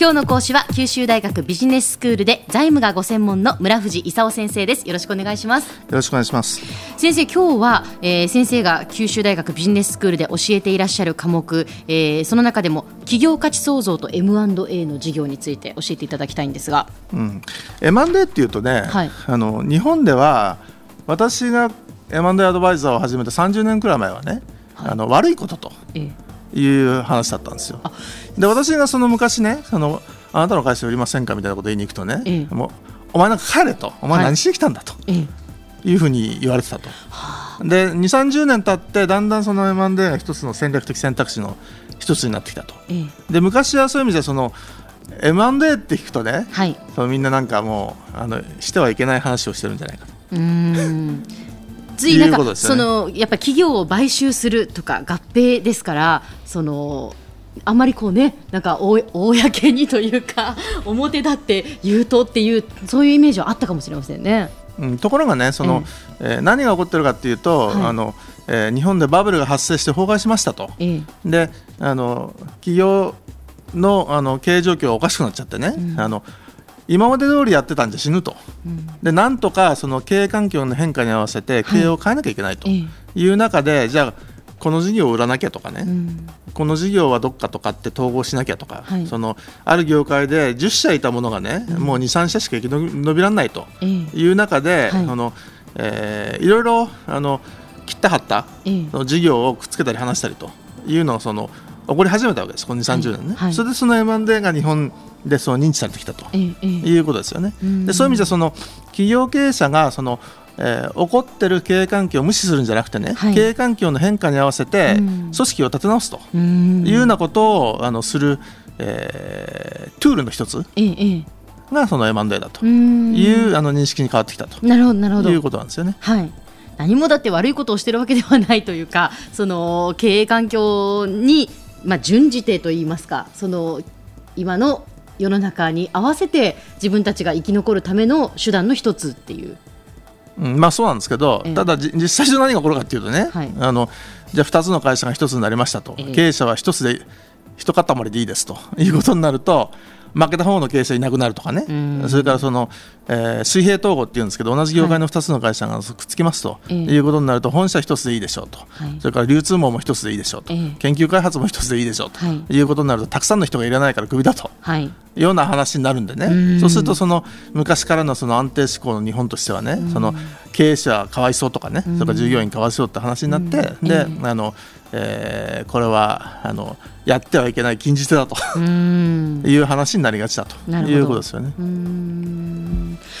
今日の講師は九州大学ビジネススクールで財務がご専門の村藤勲先生です。よろしくお願いします。よろしくお願いします。先生今日は、えー、先生が九州大学ビジネススクールで教えていらっしゃる科目、えー、その中でも企業価値創造と M&A の事業について教えていただきたいんですが、うん、M&A っていうとね、はい、あの日本では私が M&A アドバイザーを始めた30年くらい前はね、はい、あの悪いことと、ええいう話だったんですよ。で私がその昔ねそのあなたの会社売りませんかみたいなこと言いに行くとね、ええ、もうお前なんか帰れと。お前何しに来たんだと、はい、いうふうに言われてたと。で2 3 0年経ってだんだんその M&A が一つの戦略的選択肢の一つになってきたと。え、で昔はそういう意味でその M&A って聞くとね、はい、そのみんななんかもうあのしてはいけない話をしてるんじゃないかと。うんついなんか、ね、そのやっぱ企業を買収するとか合併ですからそのあまりこうねなんか公にというか 表立って言うとっていうそういうイメージはあったかもしれませんね。うん、ところがねその、えー、何が起こってるかっていうと、はい、あのえー、日本でバブルが発生して崩壊しましたと、ええ、であの企業のあの経営状況がおかしくなっちゃってね、うん、あの今まで通りやってたんじゃ死ぬと、うん、でなんとかその経営環境の変化に合わせて経営を変えなきゃいけないという中で、はい、じゃあこの事業を売らなきゃとかね、うん、この事業はどっかとかって統合しなきゃとか、はい、そのある業界で10社いたものがね、うん、もう2、3社しか生き延びられないという中で、はい、あのえー、いろいろあの切ったはった、その事業をくっつけたり離したりというのがその起こり始めたわけです、この2、30年ね。はい、それでその M&A が日本でその認知されてきたと、いうことですよね。でそういう意味でその企業経営者がそのえー、起こってる経営環境を無視するんじゃなくてね、はい、経営環境の変化に合わせて組織を立て直すと。いうようなことをあのする、えー、トゥールの一つがその M&A だと。いうあの認識に変わってきたと。なるほどなるほど。いうことなんですよね。はい。何もだって悪いことをしてるわけではないというかその経営環境に、まあ、準じてといいますかその今の世の中に合わせて自分たちが生き残るための手段の一つっていう。うん、まあそうなんですけど、えー、ただ実際上何が起こるかというとね、はい、あのじゃあ2つの会社が1つになりましたと、えー、経営者は1つで一塊でいいですということになると負けた方の経営者いなくなるとかね、それからその、えー、水平統合っていうんですけど同じ業界の2つの会社がくっつきますと、い、うことになると本社1つでいいでしょうと、はい、それから流通網も1つでいいでしょうと、研究開発も1つでいいでしょうと、い、うことになるとたくさんの人がいらないからクビだと、ような話になるんでね。そうするとその昔からのその安定志向の日本としてはねその経営者かわいそうとかねそれから従業員かわいそうって話になってであのえー、これはあのやってはいけない禁じ手だという話になりがちだということですよね。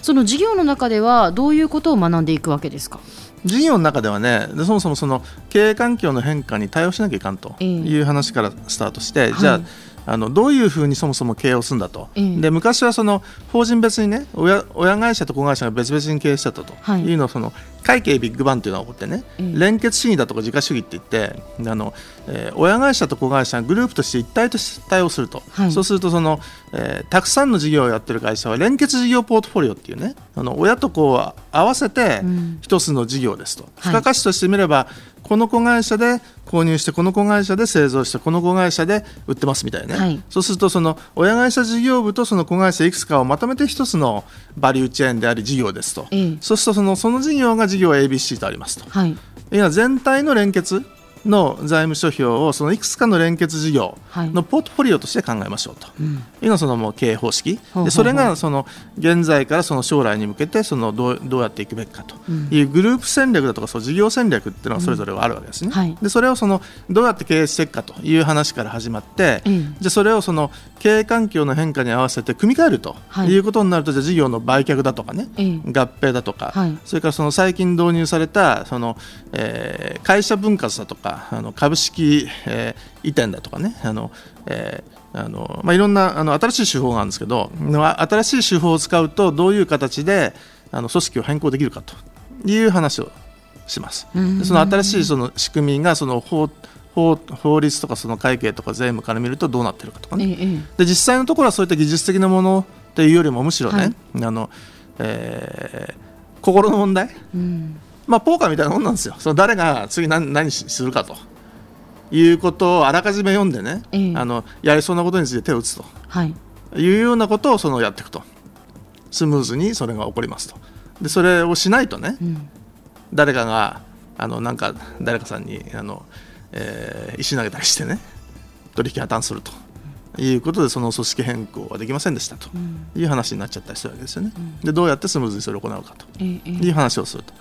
その事業の中ではどういうことを学んでいくわけですか？事業の中ではねそもそもその経営環境の変化に対応しなきゃいかんという話からスタートして、えー、じゃあ、はいあのどういうふうにそもそも経営をするんだと、えー、で昔はその法人別にね親親会社と子会社が別々に経営してたと。い。うのをその会計ビッグバンというのが起こってね、えー、連結主義だとか自家主義って言ってあの、えー、親会社と子会社がグループとして一体として対応すると、はい、そうするとその、えー、たくさんの事業をやってる会社は連結事業ポートフォリオっていうねあの親と子を合わせて一つの事業ですと、うん、付加価値としてみれば、この子会社で購入してこの子会社で製造してこの子会社で売ってますみたいな、ね、はい、そうするとその親会社事業部とその子会社いくつかをまとめて一つのバリューチェーンであり事業ですと、ええ、そうするとそのその事業が事業 ABC とありますと、はい、いや全体の連結の財務諸表をそのいくつかの連結事業のポートフォリオとして考えましょうと。いうのはそのもう経営方式。でそれがその現在からその将来に向けてそのどうどうやっていくべきかと。いうグループ戦略だとかそう事業戦略っていうのがそれぞれはあるわけですね。でそれをそのどうやって経営していくかという話から始まってじゃそれをその経営環境の変化に合わせて組み替えるとい。うことになるとじゃ事業の売却だとかね合併だとかそれからその最近導入されたそのえ会社分割だとかかあの株式、えー、移転だとかねあの、えーあのまあ、いろんなあの新しい手法があるんですけど新しい手法を使うとどういう形であの組織を変更できるかという話をします。その新しいその仕組みがその法法法律とかその会計とか税務から見るとどうなってるかとかね、ええ、で実際のところはそういった技術的なものというよりもむしろね、はい、あのえー、心の問題、うんまあ、ポーカーみたいなもんなんですよ、その誰が次何何するかと。いうことをあらかじめ読んでね、えー、あのやりそうなことについて手を打つと。はい。いうようなことをそのやっていくと。スムーズにそれが起こりますと。でそれをしないとね、うん、誰かがあのなんか誰かさんにあの、えー、石投げたりしてね取引破綻するということでその組織変更はできませんでしたという話になっちゃったりするわけですよね。でどうやってスムーズにそれを行うかという話をすると。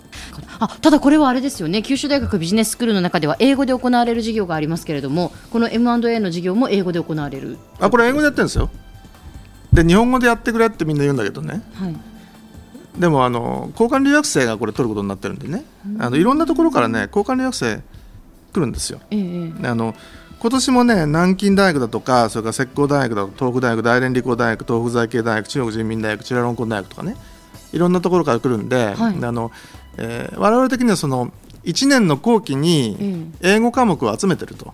あただこれはあれですよね。九州大学ビジネススクールの中では英語で行われる授業がありますけれどもこの M&A の授業も英語で行われる。あこれ英語でやってるんですよ。で日本語でやってくれってみんな言うんだけどね、はい、でもあの交換留学生がこれ取ることになってるんでね、あのいろんなところからね交換留学生来るんですよ。ええ、あの今年もね南京大学だとかそれから浙江大学だと東北大学大連理工大学東北財系大学中国人民大学チラロンコン大学とかねいろんなところから来るんで、はい、あのえー、我々的にはその1年の後期に英語科目を集めてると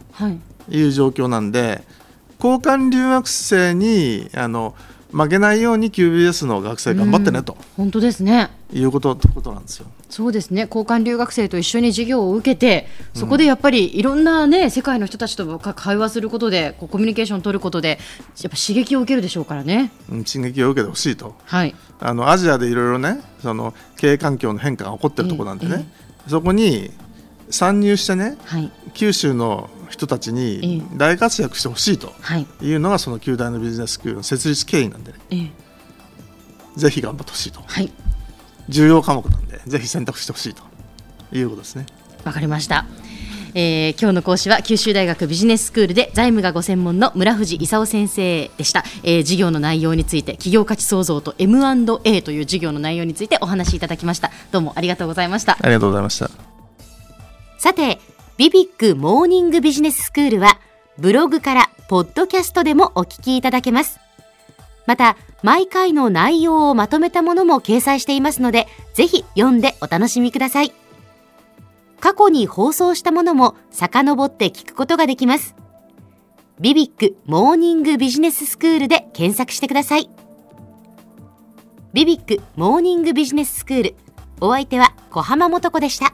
いう状況なんで、交換留学生にあの負けないように QBS の学生頑張ってねと、本当ですね。いうことことなんですよ。そうですね。交換留学生と一緒に授業を受けてそこでやっぱりいろんな、ね、世界の人たちと会話することでこうコミュニケーションを取ることでやっぱ刺激を受けるでしょうからね、うん、刺激を受けてほしいと、はい、あのアジアでいろいろねその経営環境の変化が起こってるところなんでね、えー、そこに参入してね、はい、九州の人たちに大活躍してほしいとい。うのがその九大のビジネススクールの設立経緯なんでね、えー、ぜひ頑張ってほしいと、はい、重要科目なんでぜひ選択してほしいと。いうことですね。わかりました。えー、今日の講師は九州大学ビジネススクールで財務がご専門の村藤勲先生でした、えー、授業の内容について企業価値創造と M&A という授業の内容についてお話しいただきました。どうもありがとうございました。ありがとうございました。さてビビックモーニングビジネススクールはブログからポッドキャストでもお聞きいただけます。また毎回の内容をまとめたものも掲載していますのでぜひ読んでお楽しみください。過去に放送したものも遡って聞くことができます。ビビックモーニングビジネススクールで検索してください。ビビックモーニングビジネススクールお相手は小浜もとこでした。